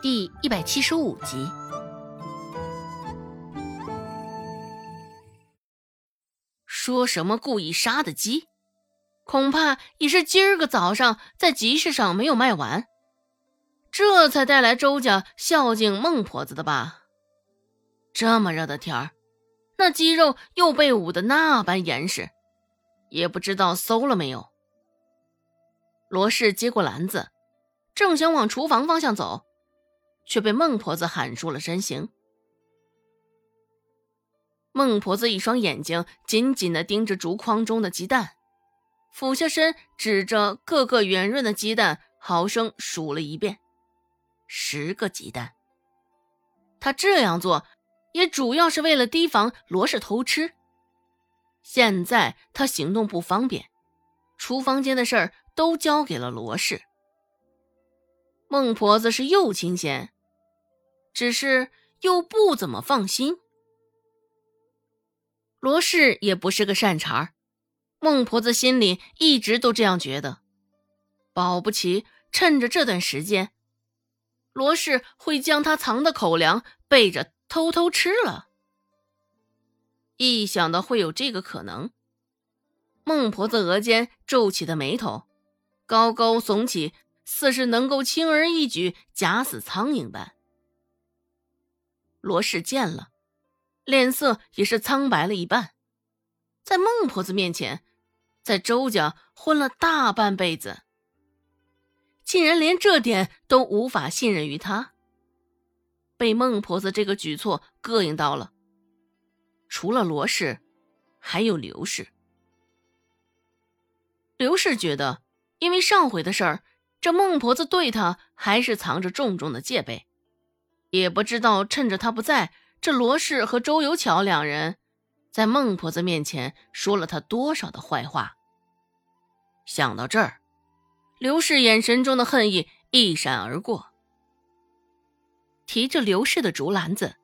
第一百七十五集。说什么故意杀的鸡，恐怕也是今儿个早上在集市上没有卖完，这才带来周家孝敬孟婆子的吧？这么热的天儿，那鸡肉又被捂得那般严实，也不知道馊了没有。罗氏接过篮子，正想往厨房方向走，却被孟婆子喊出了身形。孟婆子一双眼睛紧紧地盯着竹筐中的鸡蛋，俯下身指着各个圆润的鸡蛋，好生数了一遍：十个鸡蛋。他这样做，也主要是为了提防罗氏偷吃。现在他行动不方便，厨房间的事儿都交给了罗氏。孟婆子是又清闲，只是又不怎么放心。罗氏也不是个善茬儿孟婆子心里一直都这样觉得，保不齐趁着这段时间，罗氏会将他藏的口粮背着偷偷吃了。一想到会有这个可能，孟婆子额间皱起的眉头高高耸起，似是能够轻而易举夹死苍蝇般。罗氏见了。脸色也是苍白了一半，在孟婆子面前，在周家混了大半辈子，竟然连这点都无法信任于他，被孟婆子这个举措膈应到了。除了罗氏，还有刘氏。刘氏觉得，因为上回的事儿，这孟婆子对他还是藏着重重的戒备，也不知道趁着他不在。这罗氏和周有巧两人，在孟婆子面前说了他多少的坏话。想到这儿，刘氏眼神中的恨意一闪而过。提着刘氏的竹篮子，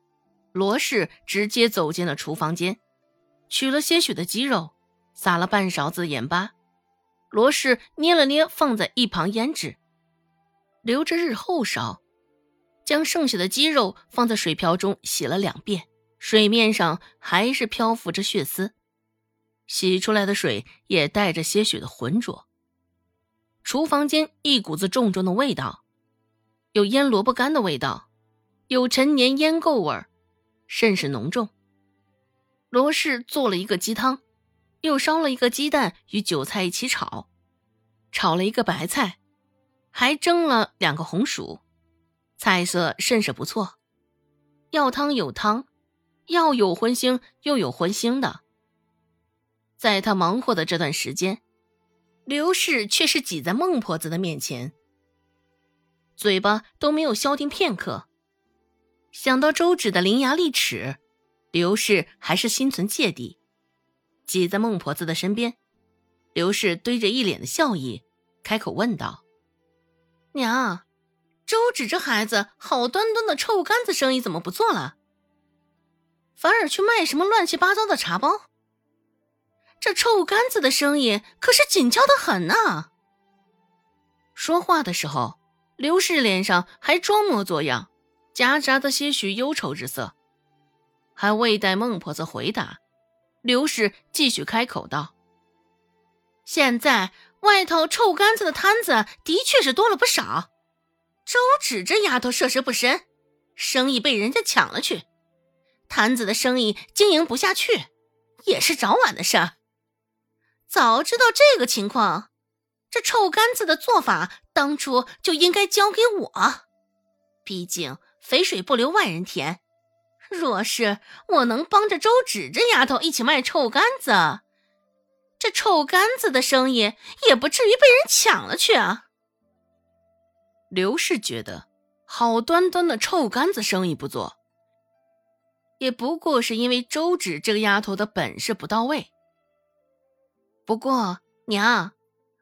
罗氏直接走进了厨房间，取了些许的鸡肉，撒了半勺子盐巴。罗氏捏了捏，放在一旁腌制，留着日后烧。将剩下的鸡肉放在水瓢中洗了两遍，水面上还是漂浮着血丝，洗出来的水也带着些许的浑浊。厨房间一股子重重的味道，有腌萝卜干的味道，有陈年腌垢味儿，甚是浓重。罗氏做了一个鸡汤，又烧了一个鸡蛋与韭菜一起炒，炒了一个白菜，还蒸了两个红薯。菜色甚是不错，要汤有汤，要有荤腥又有荤腥的。在他忙活的这段时间，刘氏却是挤在孟婆子的面前，嘴巴都没有消停片刻。想到周芷的伶牙俐齿，刘氏还是心存芥蒂，挤在孟婆子的身边。刘氏堆着一脸的笑意，开口问道：“娘。”周芷这孩子好端端的臭干子生意怎么不做了，反而去卖什么乱七八糟的茶包？这臭干子的生意可是紧俏的很呐！说话的时候，刘氏脸上还装模作样，夹杂着些许忧愁之色。还未待孟婆子回答，刘氏继续开口道：“现在外头臭干子的摊子的确是多了不少。”周芷这丫头涉世不深，生意被人家抢了去，摊子的生意经营不下去，也是早晚的事儿。早知道这个情况，这臭干子的做法当初就应该交给我。毕竟肥水不流外人田，若是我能帮着周芷这丫头一起卖臭干子，这臭干子的生意也不至于被人抢了去啊。刘氏觉得，好端端的臭干子生意不做，也不过是因为周芷这个丫头的本事不到位。不过娘，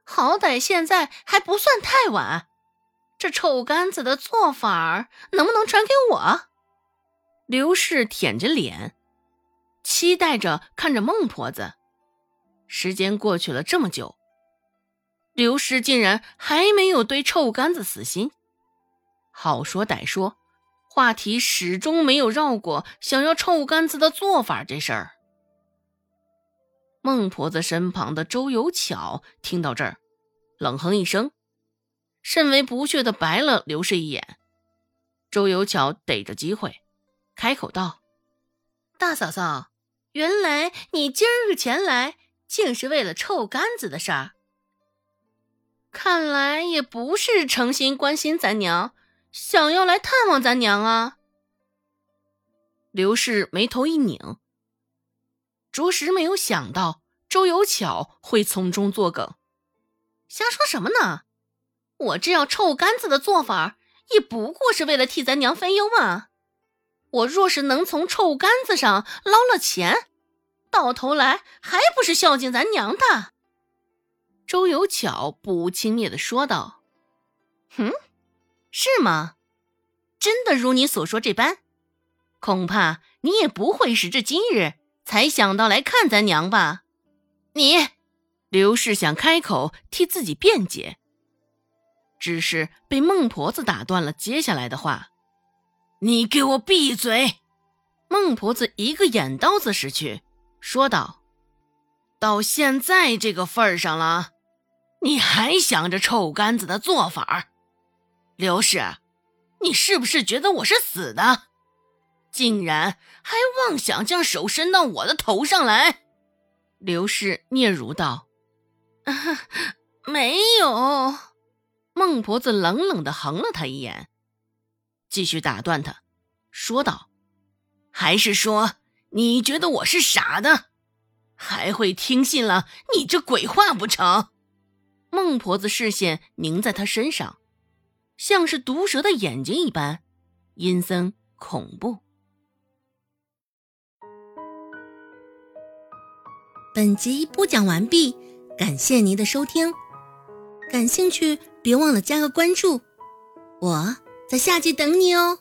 好歹现在还不算太晚，这臭干子的做法能不能传给我？刘氏舔着脸，期待着看着孟婆子。时间过去了这么久。刘氏竟然还没有对臭干子死心。好说歹说，话题始终没有绕过想要臭干子的做法这事儿。孟婆子身旁的周有巧听到这儿，冷哼一声，甚为不屑的白了刘氏一眼。周有巧逮着机会，开口道：“大嫂嫂，原来你今儿个前来，竟是为了臭干子的事儿。看来也不是诚心关心咱娘。”想要来探望咱娘啊！刘氏眉头一拧，着实没有想到周有巧会从中作梗。瞎说什么呢？我这要臭干子的做法，也不过是为了替咱娘分忧嘛。我若是能从臭干子上捞了钱，到头来还不是孝敬咱娘的？周有巧不无轻蔑的说道：“哼。”是吗？真的如你所说这般？恐怕你也不会时至今日才想到来看咱娘吧？你，刘氏想开口替自己辩解，只是被孟婆子打断了接下来的话。你给我闭嘴！孟婆子一个眼刀子使去，说道：“到现在这个份儿上了，你还想着臭干子的做法？”刘氏，你是不是觉得我是死的？竟然还妄想将手伸到我的头上来？刘氏嗫嚅道：“没有。”孟婆子冷冷的横了他一眼，继续打断他，说道：“还是说你觉得我是傻的，还会听信了你这鬼话不成？”孟婆子视线凝在他身上。像是毒蛇的眼睛一般，阴森恐怖。本集播讲完毕，感谢您的收听。感兴趣，别忘了加个关注，我在下集等你哦。